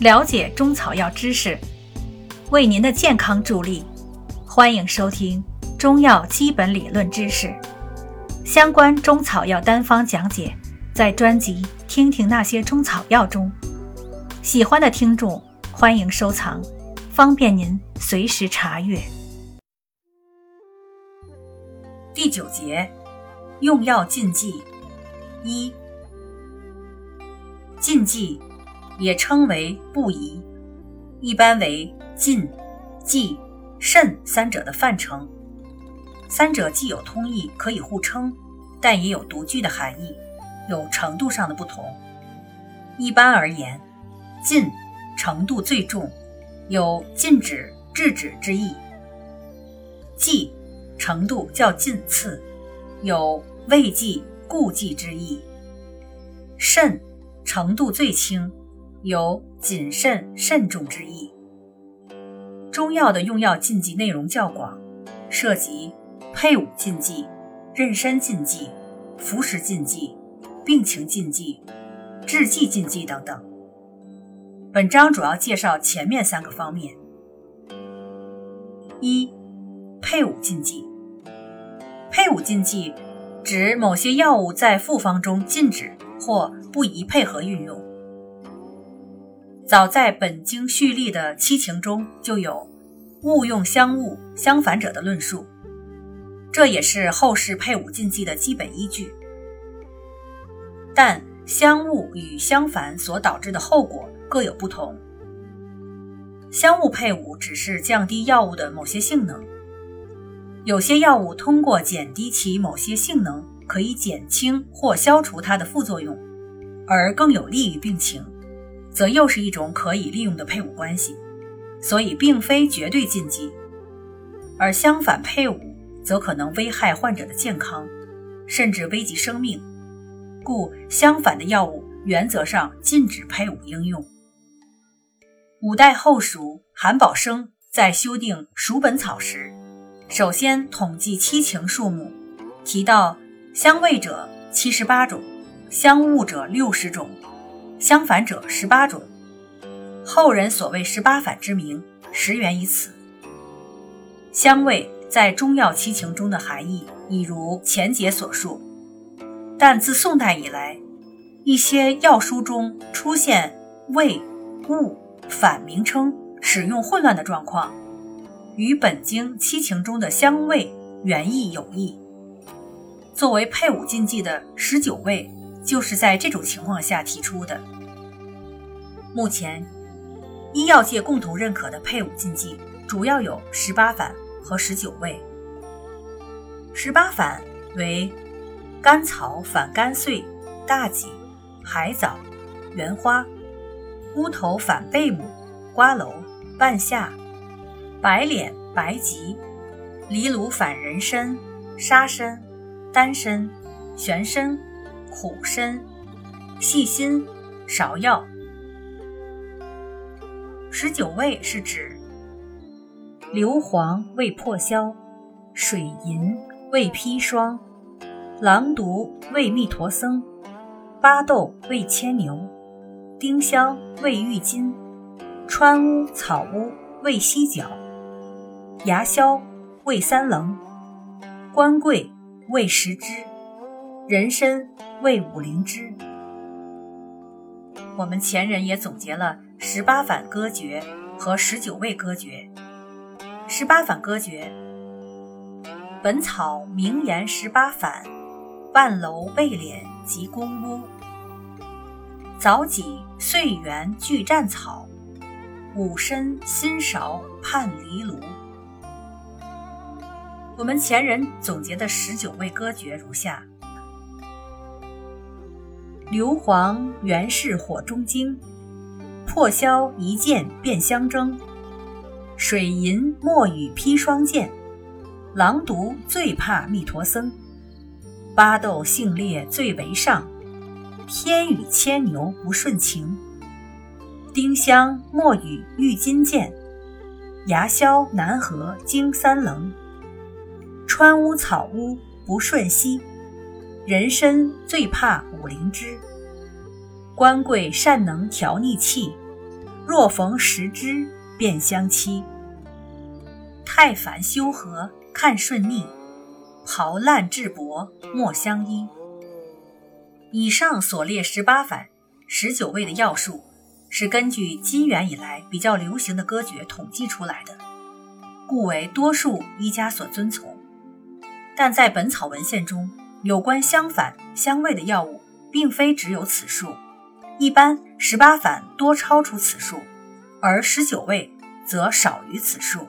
了解中草药知识，为您的健康助力。欢迎收听中药基本理论知识相关中草药单方讲解，在专辑《听听那些中草药》中。喜欢的听众欢迎收藏，方便您随时查阅。第九节，用药禁忌一。禁忌也称为不宜，一般为禁、忌、慎三者的泛称。三者既有通义，可以互称，但也有独具的含义，有程度上的不同。一般而言。禁程度最重，有禁止、制止之意；忌程度较近次，有畏忌、顾忌之意；慎程度最轻，有谨慎、慎重之意。中药的用药禁忌内容较广，涉及配伍禁忌、妊娠禁忌、服食禁忌、病情禁忌、制剂禁忌等等。本章主要介绍前面三个方面：一、配伍禁忌。配伍禁忌指某些药物在复方中禁止或不宜配合运用。早在本经序例的七情中就有“勿用相物相反者”的论述，这也是后世配伍禁忌的基本依据。但相物与相反所导致的后果。各有不同。相物配伍只是降低药物的某些性能，有些药物通过减低其某些性能，可以减轻或消除它的副作用，而更有利于病情，则又是一种可以利用的配伍关系，所以并非绝对禁忌。而相反配伍则可能危害患者的健康，甚至危及生命，故相反的药物原则上禁止配伍应用。五代后蜀韩宝生在修订《蜀本草》时，首先统计七情数目，提到相味者七十八种，相恶者六十种，相反者十八种。后人所谓十八反之名，实源于此。香味在中药七情中的含义，已如前节所述，但自宋代以来，一些药书中出现味、物。反名称使用混乱的状况，与本经七情中的香味原意有异。作为配伍禁忌的十九味，就是在这种情况下提出的。目前，医药界共同认可的配伍禁忌主要有十八反和十九味。十八反为甘草反甘穗、大戟、海藻、原花。乌头反贝母、瓜蒌、半夏、白脸、白及；藜芦反人参、沙参、丹参、玄参、苦参、细辛、芍药。十九味是指硫磺为破消，水银为砒霜，狼毒为蜜陀僧，巴豆为牵牛。丁香味郁金，川乌草乌味犀角，牙硝味三棱，官桂味食之，人参味五灵芝。我们前人也总结了十八反歌诀和十九味歌诀。十八反歌诀，本草名言十八反，万楼背脸及公屋。早己岁元俱战草，五参新芍盼离炉。我们前人总结的十九味歌诀如下：硫磺原是火中精，破消一剑变相争；水银墨雨披霜剑，狼毒最怕密陀僧；巴豆性烈最为上。天与牵牛不顺情，丁香墨雨郁金剑，牙硝南河经三棱，川乌草乌不顺息，人参最怕五灵芝，官贵善能调逆气，若逢时之便相欺。太烦修和看顺逆，刨烂质薄莫相依。以上所列十八反、十九味的药数，是根据金元以来比较流行的歌诀统计出来的，故为多数医家所遵从。但在本草文献中，有关相反、相位的药物，并非只有此数，一般十八反多超出此数，而十九味则少于此数。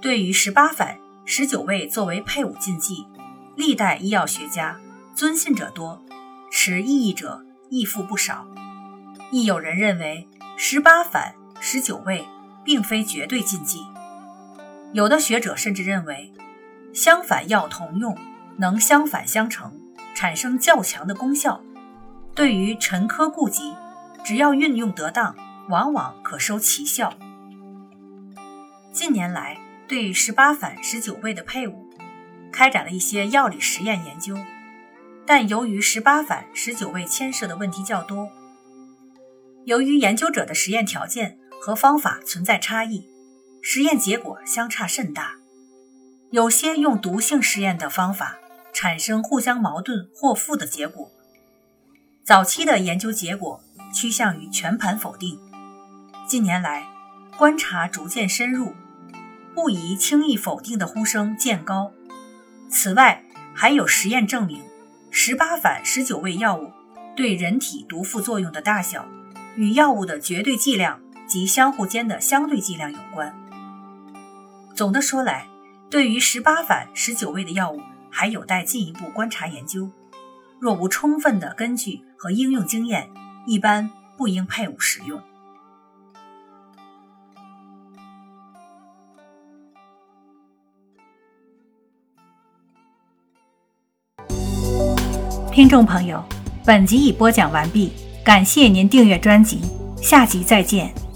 对于十八反、十九味作为配伍禁忌，历代医药学家。尊信者多，持异议者亦复不少。亦有人认为十八反、十九味并非绝对禁忌。有的学者甚至认为，相反药同用，能相反相成，产生较强的功效。对于沉疴痼疾，只要运用得当，往往可收奇效。近年来，对十八反、十九味的配伍，开展了一些药理实验研究。但由于十八反、十九味牵涉的问题较多，由于研究者的实验条件和方法存在差异，实验结果相差甚大。有些用毒性实验的方法产生互相矛盾或负的结果。早期的研究结果趋向于全盘否定，近年来观察逐渐深入，不宜轻易否定的呼声渐高。此外，还有实验证明。十八反、十九味药物对人体毒副作用的大小，与药物的绝对剂量及相互间的相对剂量有关。总的说来，对于十八反、十九味的药物，还有待进一步观察研究。若无充分的根据和应用经验，一般不应配伍使用。听众朋友，本集已播讲完毕，感谢您订阅专辑，下集再见。